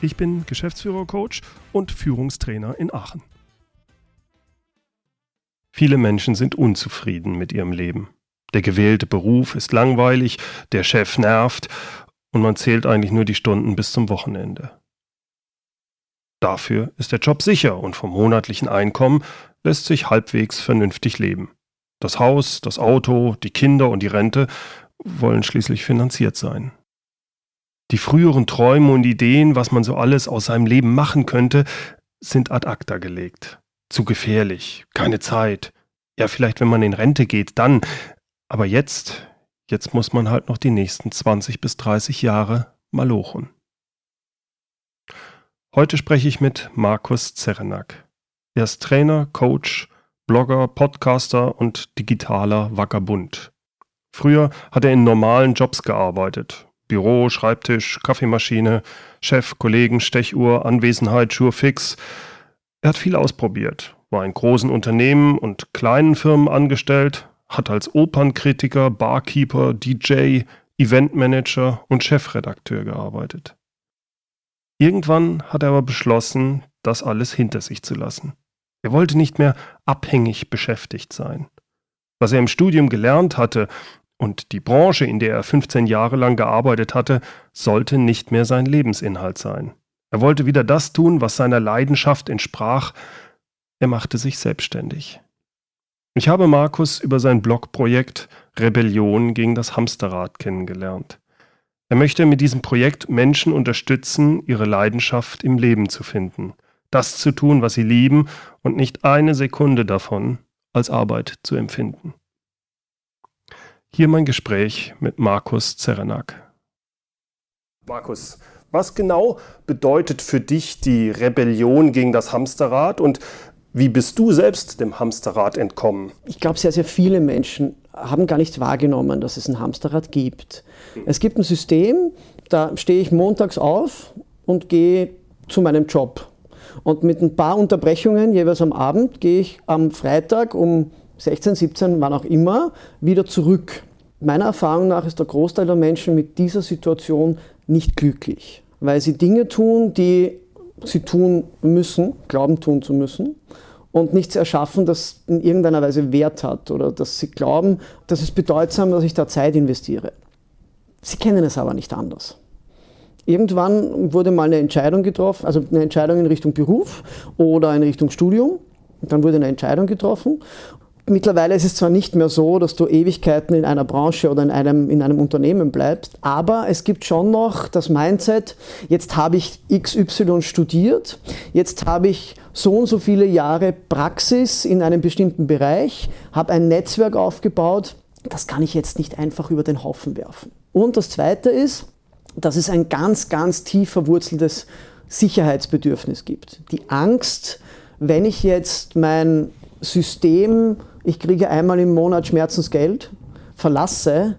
Ich bin Geschäftsführer-Coach und Führungstrainer in Aachen. Viele Menschen sind unzufrieden mit ihrem Leben. Der gewählte Beruf ist langweilig, der Chef nervt und man zählt eigentlich nur die Stunden bis zum Wochenende. Dafür ist der Job sicher und vom monatlichen Einkommen lässt sich halbwegs vernünftig leben. Das Haus, das Auto, die Kinder und die Rente wollen schließlich finanziert sein. Die früheren Träume und Ideen, was man so alles aus seinem Leben machen könnte, sind ad acta gelegt. Zu gefährlich, keine Zeit. Ja, vielleicht wenn man in Rente geht, dann. Aber jetzt, jetzt muss man halt noch die nächsten 20 bis 30 Jahre malochen. Heute spreche ich mit Markus Zerenak. Er ist Trainer, Coach, Blogger, Podcaster und digitaler Vagabund. Früher hat er in normalen Jobs gearbeitet. Büro, Schreibtisch, Kaffeemaschine, Chef, Kollegen, Stechuhr, Anwesenheit, Schuhe fix. Er hat viel ausprobiert, war in großen Unternehmen und kleinen Firmen angestellt, hat als Opernkritiker, Barkeeper, DJ, Eventmanager und Chefredakteur gearbeitet. Irgendwann hat er aber beschlossen, das alles hinter sich zu lassen. Er wollte nicht mehr abhängig beschäftigt sein. Was er im Studium gelernt hatte und die Branche, in der er 15 Jahre lang gearbeitet hatte, sollte nicht mehr sein Lebensinhalt sein. Er wollte wieder das tun, was seiner Leidenschaft entsprach. Er machte sich selbstständig. Ich habe Markus über sein Blogprojekt Rebellion gegen das Hamsterrad kennengelernt. Er möchte mit diesem Projekt Menschen unterstützen, ihre Leidenschaft im Leben zu finden, das zu tun, was sie lieben und nicht eine Sekunde davon als Arbeit zu empfinden. Hier mein Gespräch mit Markus Zerenak. Markus, was genau bedeutet für dich die Rebellion gegen das Hamsterrad und wie bist du selbst dem Hamsterrad entkommen? Ich glaube, sehr, sehr viele Menschen haben gar nicht wahrgenommen, dass es ein Hamsterrad gibt. Es gibt ein System, da stehe ich montags auf und gehe zu meinem Job. Und mit ein paar Unterbrechungen jeweils am Abend gehe ich am Freitag um 16, 17, wann auch immer, wieder zurück. Meiner Erfahrung nach ist der Großteil der Menschen mit dieser Situation nicht glücklich, weil sie Dinge tun, die sie tun müssen, glauben tun zu müssen und nichts erschaffen, das in irgendeiner Weise Wert hat oder dass sie glauben, dass es bedeutsam, dass ich da Zeit investiere. Sie kennen es aber nicht anders. Irgendwann wurde mal eine Entscheidung getroffen, also eine Entscheidung in Richtung Beruf oder in Richtung Studium. Dann wurde eine Entscheidung getroffen Mittlerweile ist es zwar nicht mehr so, dass du Ewigkeiten in einer Branche oder in einem, in einem Unternehmen bleibst, aber es gibt schon noch das Mindset, jetzt habe ich XY studiert, jetzt habe ich so und so viele Jahre Praxis in einem bestimmten Bereich, habe ein Netzwerk aufgebaut, das kann ich jetzt nicht einfach über den Haufen werfen. Und das Zweite ist, dass es ein ganz, ganz tief verwurzeltes Sicherheitsbedürfnis gibt. Die Angst, wenn ich jetzt mein System ich kriege einmal im Monat Schmerzensgeld, verlasse,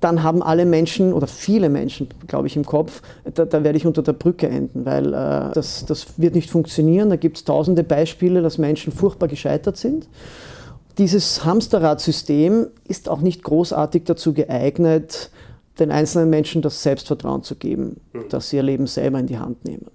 dann haben alle Menschen oder viele Menschen, glaube ich, im Kopf, da, da, werde ich unter der Brücke enden, weil äh, das, das wird nicht funktionieren. Da gibt es tausende Beispiele, dass Menschen furchtbar gescheitert sind. Dieses Hamsterrad-System ist auch nicht großartig dazu geeignet, den einzelnen Menschen das Selbstvertrauen zu geben, mhm. dass sie ihr Leben selber in die Hand nehmen.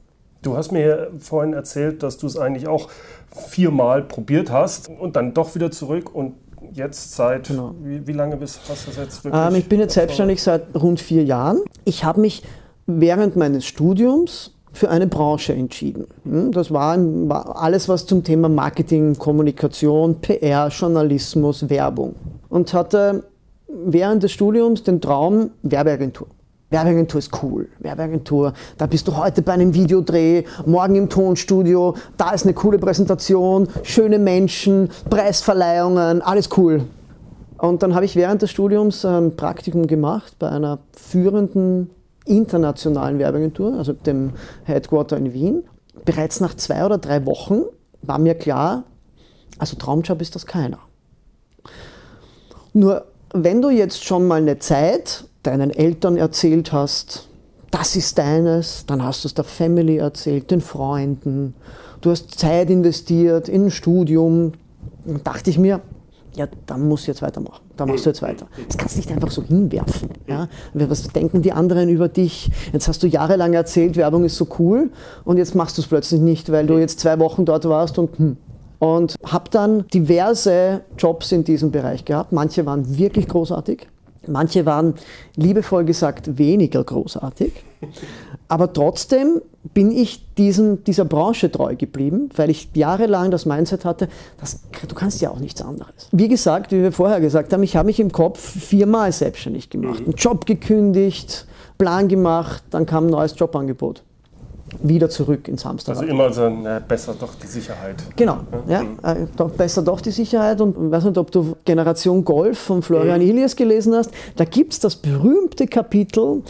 Du hast mir vorhin erzählt, dass du es eigentlich auch viermal probiert hast und dann doch wieder zurück und jetzt seit, genau. wie, wie, lange bist, hast du das jetzt wirklich? Ähm, ich bin jetzt selbstständig seit rund vier Jahren. Ich habe mich während meines Studiums für eine Branche entschieden. Hm, das war, war alles, was zum Thema Marketing, Kommunikation, PR, Journalismus, Werbung. Und hatte während des Studiums den Traum Werbeagentur. Werbeagentur ist cool. Werbeagentur, da bist du heute bei einem Videodreh, morgen im Tonstudio, da ist eine coole Präsentation, schöne Menschen, Preisverleihungen, alles cool. Und dann habe ich während des Studiums ein Praktikum gemacht bei einer führenden internationalen Werbeagentur, also dem Headquarter in Wien. Bereits nach zwei oder drei Wochen war mir klar, also Traumjob ist das keiner. Nur wenn du jetzt schon mal eine Zeit deinen Eltern erzählt hast, das ist deines, dann hast du es der Family erzählt, den Freunden, du hast Zeit investiert in ein Studium, dann dachte ich mir, ja, da musst du jetzt weitermachen, da machst du jetzt weiter. Das kannst du nicht einfach so hinwerfen. Ja? Was denken die anderen über dich? Jetzt hast du jahrelang erzählt, Werbung ist so cool und jetzt machst du es plötzlich nicht, weil du jetzt zwei Wochen dort warst und hm. Und habe dann diverse Jobs in diesem Bereich gehabt. Manche waren wirklich großartig, manche waren liebevoll gesagt weniger großartig. Aber trotzdem bin ich diesem, dieser Branche treu geblieben, weil ich jahrelang das Mindset hatte, das, du kannst ja auch nichts anderes. Wie gesagt, wie wir vorher gesagt haben, ich habe mich im Kopf viermal selbstständig gemacht, mhm. einen Job gekündigt, Plan gemacht, dann kam ein neues Jobangebot. Wieder zurück ins Hamsterrad. Also immer so, na, besser doch die Sicherheit. Genau, ja, äh, doch, besser doch die Sicherheit. Und ich weiß nicht, ob du Generation Golf von Florian mhm. Ilias gelesen hast. Da gibt es das berühmte Kapitel,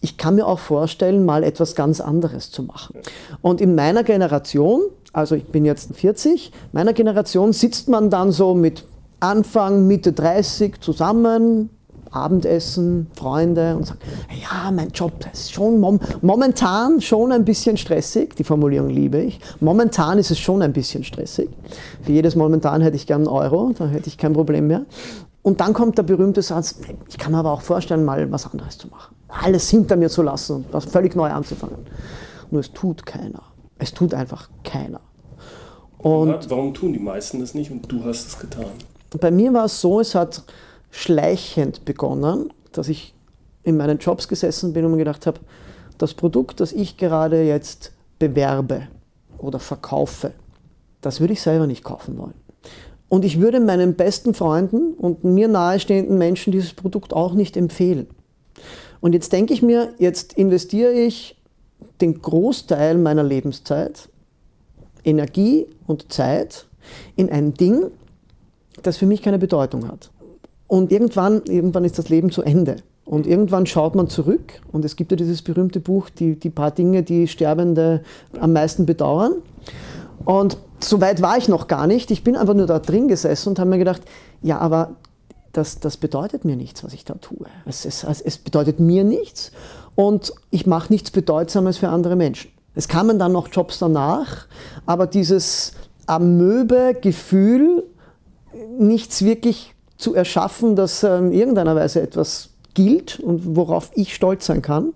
ich kann mir auch vorstellen, mal etwas ganz anderes zu machen. Und in meiner Generation, also ich bin jetzt 40, meiner Generation sitzt man dann so mit Anfang, Mitte 30 zusammen, Abendessen, Freunde und sagt, ja, mein Job ist schon mom momentan schon ein bisschen stressig. Die Formulierung liebe ich. Momentan ist es schon ein bisschen stressig. Für jedes Momentan hätte ich gern einen Euro, da hätte ich kein Problem mehr. Und dann kommt der berühmte Satz, ich kann mir aber auch vorstellen, mal was anderes zu machen alles hinter mir zu lassen und was völlig neu anzufangen. Nur es tut keiner. Es tut einfach keiner. Und Warum tun die meisten das nicht und du hast es getan? Bei mir war es so, es hat schleichend begonnen, dass ich in meinen Jobs gesessen bin und mir gedacht habe, das Produkt, das ich gerade jetzt bewerbe oder verkaufe, das würde ich selber nicht kaufen wollen. Und ich würde meinen besten Freunden und mir nahestehenden Menschen dieses Produkt auch nicht empfehlen. Und jetzt denke ich mir, jetzt investiere ich den Großteil meiner Lebenszeit, Energie und Zeit in ein Ding, das für mich keine Bedeutung hat. Und irgendwann, irgendwann ist das Leben zu Ende. Und irgendwann schaut man zurück und es gibt ja dieses berühmte Buch, die, die paar Dinge, die Sterbende am meisten bedauern. Und so weit war ich noch gar nicht. Ich bin einfach nur da drin gesessen und habe mir gedacht, ja, aber das, das bedeutet mir nichts, was ich da tue. Es, es, es bedeutet mir nichts und ich mache nichts Bedeutsames für andere Menschen. Es kamen dann noch Jobs danach, aber dieses Amöbe-Gefühl, nichts wirklich zu erschaffen, das in irgendeiner Weise etwas gilt und worauf ich stolz sein kann,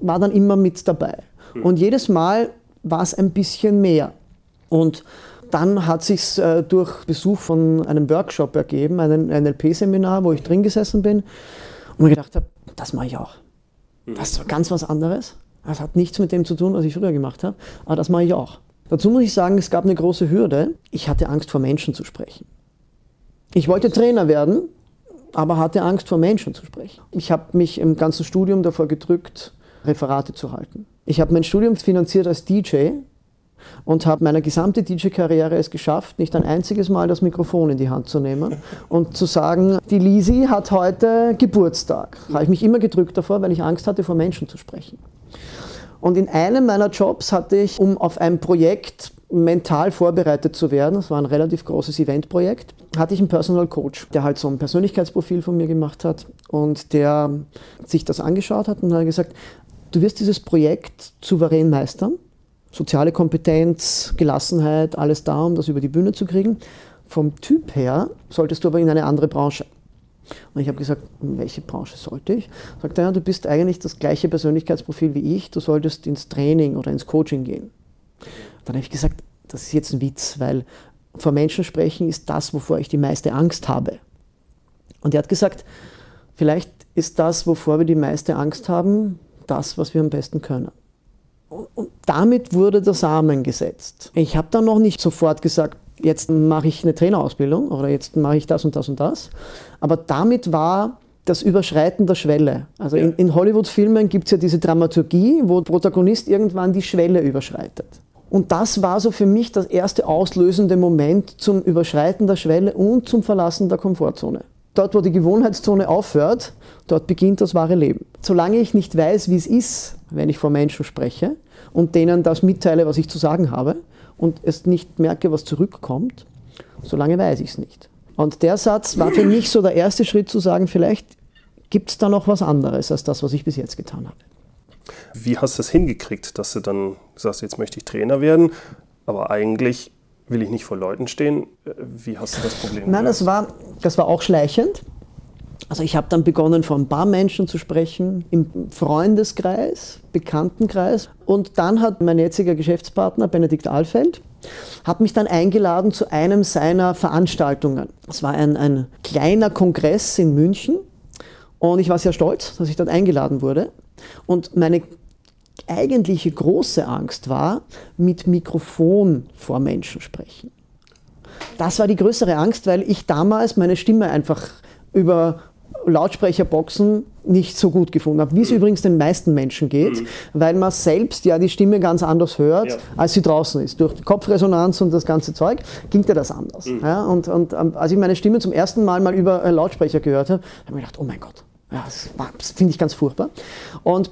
war dann immer mit dabei. Hm. Und jedes Mal war es ein bisschen mehr. Und dann hat sich äh, durch Besuch von einem Workshop ergeben, ein NLP-Seminar, wo ich drin gesessen bin und mir gedacht habe, das mache ich auch. Das ist ganz was anderes. Das hat nichts mit dem zu tun, was ich früher gemacht habe, aber das mache ich auch. Dazu muss ich sagen, es gab eine große Hürde. Ich hatte Angst vor Menschen zu sprechen. Ich wollte Trainer werden, aber hatte Angst vor Menschen zu sprechen. Ich habe mich im ganzen Studium davor gedrückt, Referate zu halten. Ich habe mein Studium finanziert als DJ und habe meine gesamte DJ-Karriere es geschafft, nicht ein einziges Mal das Mikrofon in die Hand zu nehmen und zu sagen, die Lisi hat heute Geburtstag. Da habe ich mich immer gedrückt davor, weil ich Angst hatte, vor Menschen zu sprechen. Und in einem meiner Jobs hatte ich, um auf ein Projekt mental vorbereitet zu werden, das war ein relativ großes Eventprojekt, hatte ich einen Personal Coach, der halt so ein Persönlichkeitsprofil von mir gemacht hat und der sich das angeschaut hat und hat gesagt, du wirst dieses Projekt souverän meistern soziale Kompetenz, Gelassenheit, alles da, um das über die Bühne zu kriegen. Vom Typ her solltest du aber in eine andere Branche. Und ich habe gesagt, in welche Branche sollte ich? Sagt er, ja, du bist eigentlich das gleiche Persönlichkeitsprofil wie ich, du solltest ins Training oder ins Coaching gehen. Dann habe ich gesagt, das ist jetzt ein Witz, weil vor Menschen sprechen ist das, wovor ich die meiste Angst habe. Und er hat gesagt, vielleicht ist das, wovor wir die meiste Angst haben, das, was wir am besten können. Und damit wurde der Samen gesetzt. Ich habe dann noch nicht sofort gesagt, jetzt mache ich eine Trainerausbildung oder jetzt mache ich das und das und das. Aber damit war das Überschreiten der Schwelle. Also in, in Hollywood-Filmen gibt es ja diese Dramaturgie, wo der Protagonist irgendwann die Schwelle überschreitet. Und das war so für mich das erste auslösende Moment zum Überschreiten der Schwelle und zum Verlassen der Komfortzone. Dort, wo die Gewohnheitszone aufhört, dort beginnt das wahre Leben. Solange ich nicht weiß, wie es ist, wenn ich vor Menschen spreche und denen das mitteile, was ich zu sagen habe, und es nicht merke, was zurückkommt, solange weiß ich es nicht. Und der Satz war für mich so der erste Schritt zu sagen, vielleicht gibt es da noch was anderes als das, was ich bis jetzt getan habe. Wie hast du es hingekriegt, dass du dann sagst, jetzt möchte ich Trainer werden, aber eigentlich will ich nicht vor Leuten stehen? Wie hast du das Problem? Nein, das war, das war auch schleichend. Also ich habe dann begonnen, vor ein paar Menschen zu sprechen, im Freundeskreis, Bekanntenkreis. Und dann hat mein jetziger Geschäftspartner, Benedikt Ahlfeld, hat mich dann eingeladen zu einem seiner Veranstaltungen. Es war ein, ein kleiner Kongress in München und ich war sehr stolz, dass ich dort eingeladen wurde. Und meine eigentliche große Angst war, mit Mikrofon vor Menschen sprechen. Das war die größere Angst, weil ich damals meine Stimme einfach über Lautsprecherboxen nicht so gut gefunden habe, wie es mhm. übrigens den meisten Menschen geht, mhm. weil man selbst ja die Stimme ganz anders hört, ja. als sie draußen ist. Durch die Kopfresonanz und das ganze Zeug ging dir das anders. Mhm. Ja, und, und ähm, als ich meine Stimme zum ersten Mal mal über äh, Lautsprecher gehört habe, habe ich mir gedacht, oh mein Gott, ja, das, das finde ich ganz furchtbar. Und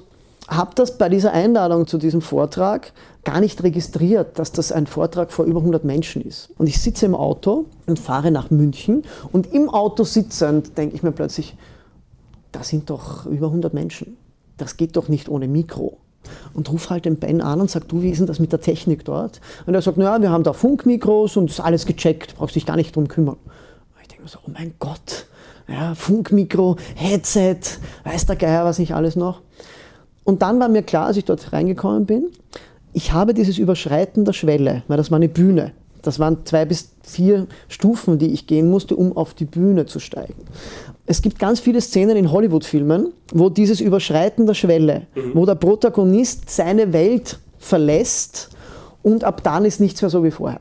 habe das bei dieser Einladung zu diesem Vortrag gar nicht registriert, dass das ein Vortrag vor über 100 Menschen ist. Und ich sitze im Auto und fahre nach München und im Auto sitzend denke ich mir plötzlich, da sind doch über 100 Menschen. Das geht doch nicht ohne Mikro. Und ruf halt den Ben an und sag, du, wie ist denn das mit der Technik dort? Und er sagt, naja, wir haben da Funkmikros und ist alles gecheckt, brauchst dich gar nicht drum kümmern. Und ich denke mir so, oh mein Gott, ja, Funkmikro, Headset, weiß der Geier was nicht alles noch. Und dann war mir klar, als ich dort reingekommen bin, ich habe dieses Überschreiten der Schwelle, weil das war eine Bühne. Das waren zwei bis vier Stufen, die ich gehen musste, um auf die Bühne zu steigen. Es gibt ganz viele Szenen in Hollywood-Filmen, wo dieses Überschreiten der Schwelle, mhm. wo der Protagonist seine Welt verlässt und ab dann ist nichts mehr so wie vorher.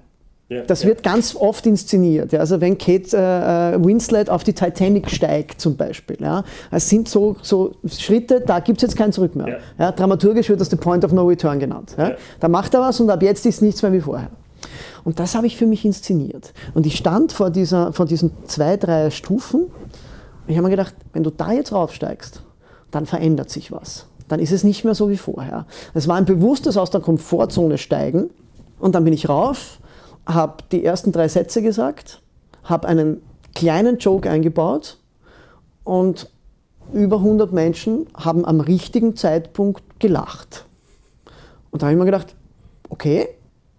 Ja, das ja. wird ganz oft inszeniert. Ja. Also wenn Kate äh, äh, Winslet auf die Titanic steigt zum Beispiel. Ja. Es sind so, so Schritte, da gibt es jetzt kein Zurück mehr. Dramaturgisch wird das The Point of No Return genannt. Da macht er was und ab jetzt ist nichts mehr wie vorher. Und das habe ich für mich inszeniert. Und ich stand vor, dieser, vor diesen zwei, drei Stufen. Ich habe mir gedacht, wenn du da jetzt raufsteigst, dann verändert sich was. Dann ist es nicht mehr so wie vorher. Es war ein bewusstes aus der Komfortzone steigen. Und dann bin ich rauf habe die ersten drei Sätze gesagt, habe einen kleinen Joke eingebaut und über 100 Menschen haben am richtigen Zeitpunkt gelacht. Und da habe ich mir gedacht, okay,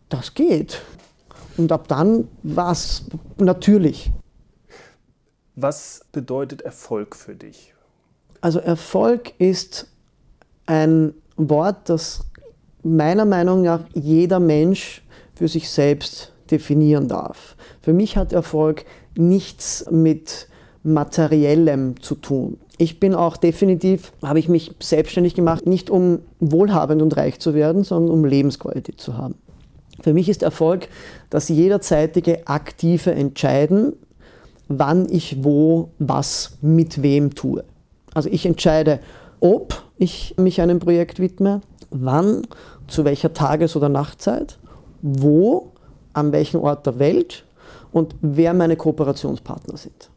das geht. Und ab dann war es natürlich. Was bedeutet Erfolg für dich? Also Erfolg ist ein Wort, das meiner Meinung nach jeder Mensch für sich selbst definieren darf. Für mich hat Erfolg nichts mit materiellem zu tun. Ich bin auch definitiv, habe ich mich selbstständig gemacht, nicht um wohlhabend und reich zu werden, sondern um Lebensqualität zu haben. Für mich ist Erfolg das jederzeitige aktive Entscheiden, wann ich wo, was, mit wem tue. Also ich entscheide, ob ich mich einem Projekt widme, wann, zu welcher Tages- oder Nachtzeit, wo an welchem Ort der Welt und wer meine Kooperationspartner sind.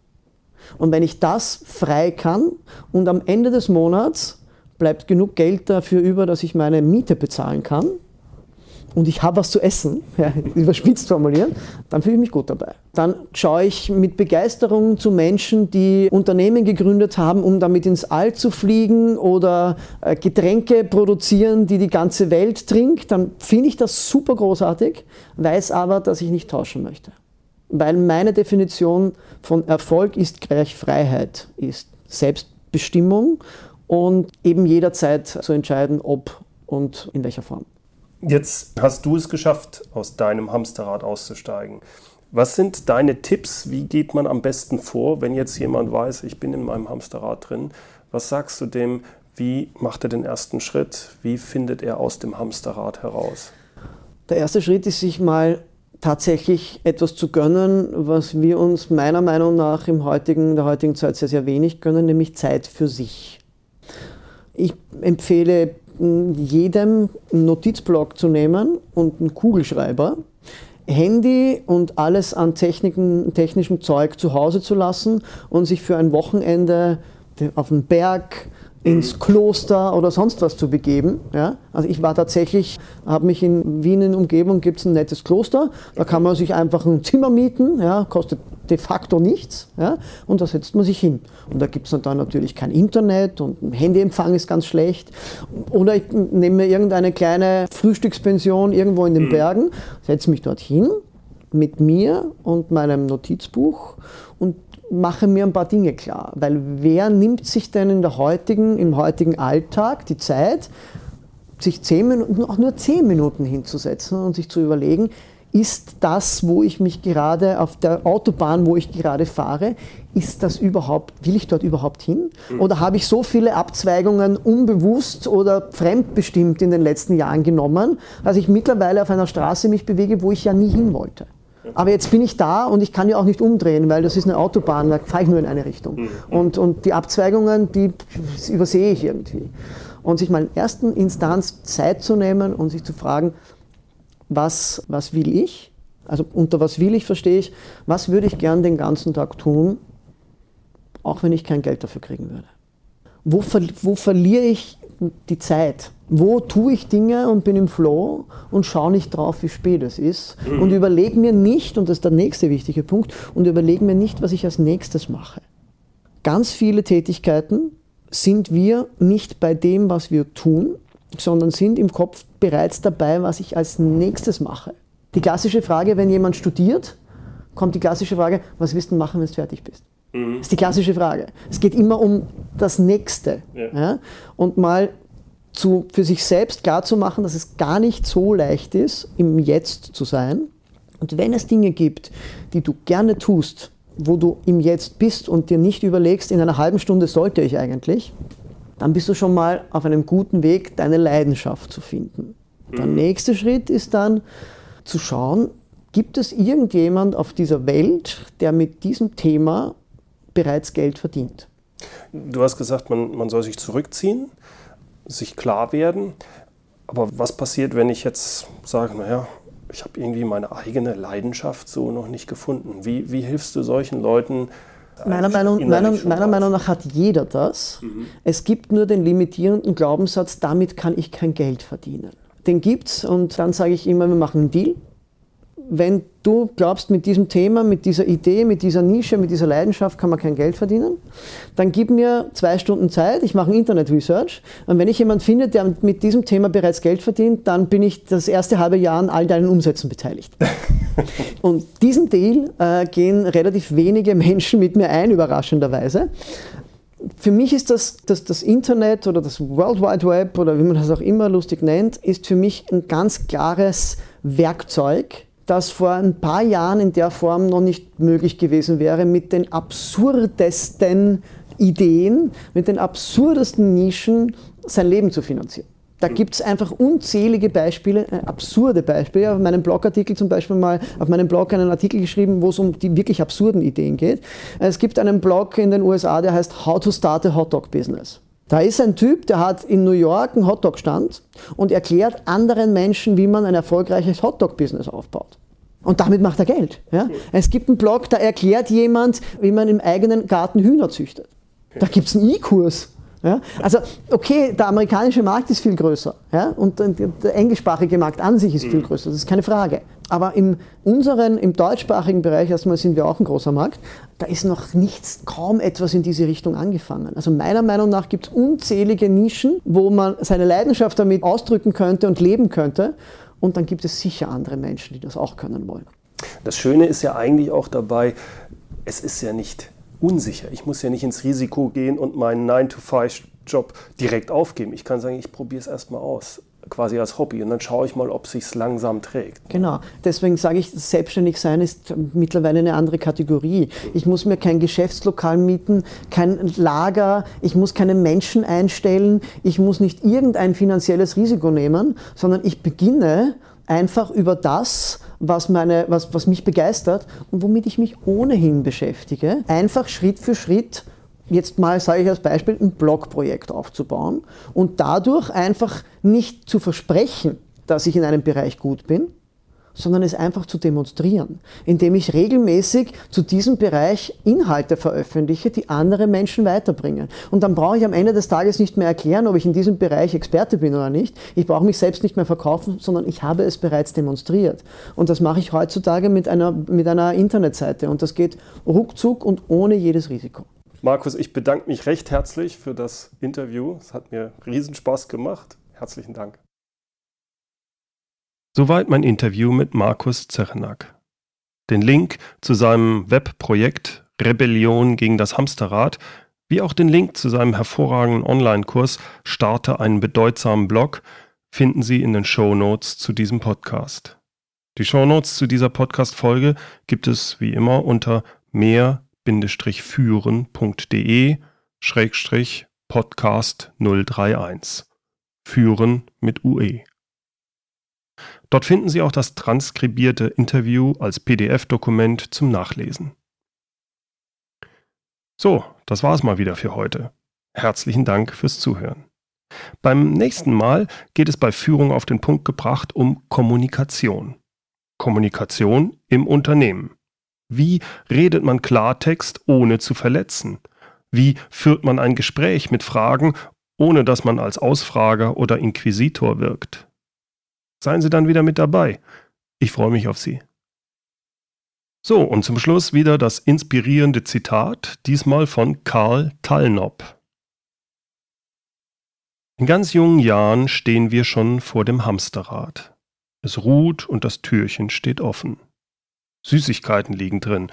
Und wenn ich das frei kann und am Ende des Monats bleibt genug Geld dafür über, dass ich meine Miete bezahlen kann, und ich habe was zu essen, ja, überspitzt formulieren, dann fühle ich mich gut dabei. Dann schaue ich mit Begeisterung zu Menschen, die Unternehmen gegründet haben, um damit ins All zu fliegen oder äh, Getränke produzieren, die die ganze Welt trinkt. Dann finde ich das super großartig, weiß aber, dass ich nicht tauschen möchte. Weil meine Definition von Erfolg ist gleich Freiheit, ist Selbstbestimmung und eben jederzeit zu entscheiden, ob und in welcher Form. Jetzt hast du es geschafft, aus deinem Hamsterrad auszusteigen. Was sind deine Tipps? Wie geht man am besten vor, wenn jetzt jemand weiß, ich bin in meinem Hamsterrad drin? Was sagst du dem? Wie macht er den ersten Schritt? Wie findet er aus dem Hamsterrad heraus? Der erste Schritt ist, sich mal tatsächlich etwas zu gönnen, was wir uns meiner Meinung nach im heutigen, der heutigen Zeit sehr, sehr wenig gönnen, nämlich Zeit für sich. Ich empfehle jedem Notizblock zu nehmen und einen Kugelschreiber, Handy und alles an Techniken, technischem Zeug zu Hause zu lassen und sich für ein Wochenende auf den Berg, ins Kloster oder sonst was zu begeben. Ja? Also ich war tatsächlich, habe mich in Wien in Umgebung, gibt es ein nettes Kloster, da kann man sich einfach ein Zimmer mieten, ja? kostet de facto nichts ja? und da setzt man sich hin. Und da gibt es dann natürlich kein Internet und ein Handyempfang ist ganz schlecht. Oder ich nehme mir irgendeine kleine Frühstückspension irgendwo in den mhm. Bergen, setze mich dort hin mit mir und meinem Notizbuch und mache mir ein paar Dinge klar. Weil wer nimmt sich denn in der heutigen, im heutigen Alltag die Zeit, sich zehn Minuten, auch nur zehn Minuten hinzusetzen und sich zu überlegen, ist das, wo ich mich gerade auf der Autobahn, wo ich gerade fahre, ist das überhaupt, will ich dort überhaupt hin? Mhm. Oder habe ich so viele Abzweigungen unbewusst oder fremdbestimmt in den letzten Jahren genommen, dass ich mittlerweile auf einer Straße mich bewege, wo ich ja nie hin wollte? Aber jetzt bin ich da und ich kann ja auch nicht umdrehen, weil das ist eine Autobahn, da fahre ich nur in eine Richtung. Mhm. Und, und die Abzweigungen, die übersehe ich irgendwie. Und sich mal in erster Instanz Zeit zu nehmen und sich zu fragen, was, was will ich? Also unter was will ich verstehe ich, was würde ich gern den ganzen Tag tun, auch wenn ich kein Geld dafür kriegen würde? Wo, ver, wo verliere ich die Zeit? Wo tue ich Dinge und bin im Flow und schaue nicht drauf, wie spät es ist mhm. und überlege mir nicht, und das ist der nächste wichtige Punkt, und überlege mir nicht, was ich als nächstes mache. Ganz viele Tätigkeiten sind wir nicht bei dem, was wir tun, sondern sind im Kopf bereits dabei, was ich als nächstes mache. Die klassische Frage, wenn jemand studiert, kommt die klassische Frage, was wirst du machen, wenn du fertig bist? Mhm. Das ist die klassische Frage. Es geht immer um das Nächste. Ja. Ja? Und mal zu, für sich selbst klarzumachen, dass es gar nicht so leicht ist, im Jetzt zu sein. Und wenn es Dinge gibt, die du gerne tust, wo du im Jetzt bist und dir nicht überlegst, in einer halben Stunde sollte ich eigentlich, dann bist du schon mal auf einem guten Weg, deine Leidenschaft zu finden. Der mhm. nächste Schritt ist dann zu schauen, gibt es irgendjemand auf dieser Welt, der mit diesem Thema bereits Geld verdient? Du hast gesagt, man, man soll sich zurückziehen, sich klar werden. Aber was passiert, wenn ich jetzt sage, naja, ich habe irgendwie meine eigene Leidenschaft so noch nicht gefunden? Wie, wie hilfst du solchen Leuten, Meiner Meinung, meiner, meiner Meinung, nach hat jeder das. Mhm. Es gibt nur den limitierenden Glaubenssatz, damit kann ich kein Geld verdienen. Den gibt's und dann sage ich immer, wir machen einen Deal. Wenn du glaubst, mit diesem Thema, mit dieser Idee, mit dieser Nische, mit dieser Leidenschaft kann man kein Geld verdienen, dann gib mir zwei Stunden Zeit, ich mache Internet-Research und wenn ich jemanden finde, der mit diesem Thema bereits Geld verdient, dann bin ich das erste halbe Jahr an all deinen Umsätzen beteiligt. Und diesen Deal äh, gehen relativ wenige Menschen mit mir ein, überraschenderweise. Für mich ist das, das, das Internet oder das World Wide Web oder wie man das auch immer lustig nennt, ist für mich ein ganz klares Werkzeug, das vor ein paar Jahren in der Form noch nicht möglich gewesen wäre, mit den absurdesten Ideen, mit den absurdesten Nischen sein Leben zu finanzieren. Da gibt es einfach unzählige Beispiele, äh, absurde Beispiele. Auf meinem Blogartikel zum Beispiel mal, auf meinem Blog einen Artikel geschrieben, wo es um die wirklich absurden Ideen geht. Es gibt einen Blog in den USA, der heißt How to Start a Hot Dog Business. Da ist ein Typ, der hat in New York einen Hotdog-Stand und erklärt anderen Menschen, wie man ein erfolgreiches Hotdog-Business aufbaut. Und damit macht er Geld. Ja? Es gibt einen Blog, da erklärt jemand, wie man im eigenen Garten Hühner züchtet. Da gibt es einen E-Kurs. Ja? Also, okay, der amerikanische Markt ist viel größer ja? und der englischsprachige Markt an sich ist viel mhm. größer, das ist keine Frage. Aber in unseren, im deutschsprachigen Bereich, erstmal sind wir auch ein großer Markt, da ist noch nichts, kaum etwas in diese Richtung angefangen. Also meiner Meinung nach gibt es unzählige Nischen, wo man seine Leidenschaft damit ausdrücken könnte und leben könnte. Und dann gibt es sicher andere Menschen, die das auch können wollen. Das Schöne ist ja eigentlich auch dabei, es ist ja nicht unsicher. Ich muss ja nicht ins Risiko gehen und meinen 9-to-5-Job direkt aufgeben. Ich kann sagen, ich probiere es erstmal aus quasi als Hobby und dann schaue ich mal, ob sich langsam trägt. Genau, deswegen sage ich, selbstständig sein ist mittlerweile eine andere Kategorie. Ich muss mir kein Geschäftslokal mieten, kein Lager, ich muss keine Menschen einstellen, ich muss nicht irgendein finanzielles Risiko nehmen, sondern ich beginne einfach über das, was, meine, was, was mich begeistert und womit ich mich ohnehin beschäftige, einfach Schritt für Schritt jetzt mal, sage ich als Beispiel, ein Blogprojekt aufzubauen und dadurch einfach nicht zu versprechen, dass ich in einem Bereich gut bin, sondern es einfach zu demonstrieren, indem ich regelmäßig zu diesem Bereich Inhalte veröffentliche, die andere Menschen weiterbringen. Und dann brauche ich am Ende des Tages nicht mehr erklären, ob ich in diesem Bereich Experte bin oder nicht. Ich brauche mich selbst nicht mehr verkaufen, sondern ich habe es bereits demonstriert. Und das mache ich heutzutage mit einer, mit einer Internetseite. Und das geht ruckzuck und ohne jedes Risiko. Markus, ich bedanke mich recht herzlich für das Interview. Es hat mir Riesenspaß gemacht. Herzlichen Dank. Soweit mein Interview mit Markus Zerenak. Den Link zu seinem Webprojekt Rebellion gegen das Hamsterrad, wie auch den Link zu seinem hervorragenden Online-Kurs Starte einen bedeutsamen Blog, finden Sie in den Show Notes zu diesem Podcast. Die Show Notes zu dieser Podcast-Folge gibt es wie immer unter mehr-führen.de Podcast 031. Führen mit UE. Dort finden Sie auch das transkribierte Interview als PDF-Dokument zum Nachlesen. So, das war's mal wieder für heute. Herzlichen Dank fürs Zuhören. Beim nächsten Mal geht es bei Führung auf den Punkt gebracht um Kommunikation. Kommunikation im Unternehmen. Wie redet man Klartext, ohne zu verletzen? Wie führt man ein Gespräch mit Fragen, ohne dass man als Ausfrager oder Inquisitor wirkt? Seien Sie dann wieder mit dabei. Ich freue mich auf Sie. So, und zum Schluss wieder das inspirierende Zitat, diesmal von Karl Tallnop. In ganz jungen Jahren stehen wir schon vor dem Hamsterrad. Es ruht und das Türchen steht offen. Süßigkeiten liegen drin.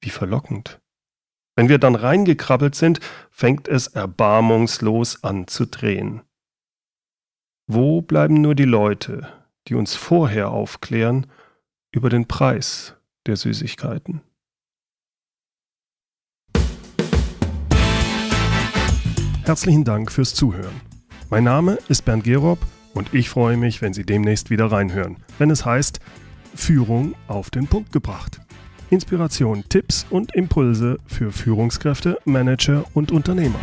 Wie verlockend. Wenn wir dann reingekrabbelt sind, fängt es erbarmungslos an zu drehen. Wo bleiben nur die Leute, die uns vorher aufklären über den Preis der Süßigkeiten? Herzlichen Dank fürs Zuhören. Mein Name ist Bernd Gerob und ich freue mich, wenn Sie demnächst wieder reinhören, wenn es heißt Führung auf den Punkt gebracht. Inspiration, Tipps und Impulse für Führungskräfte, Manager und Unternehmer.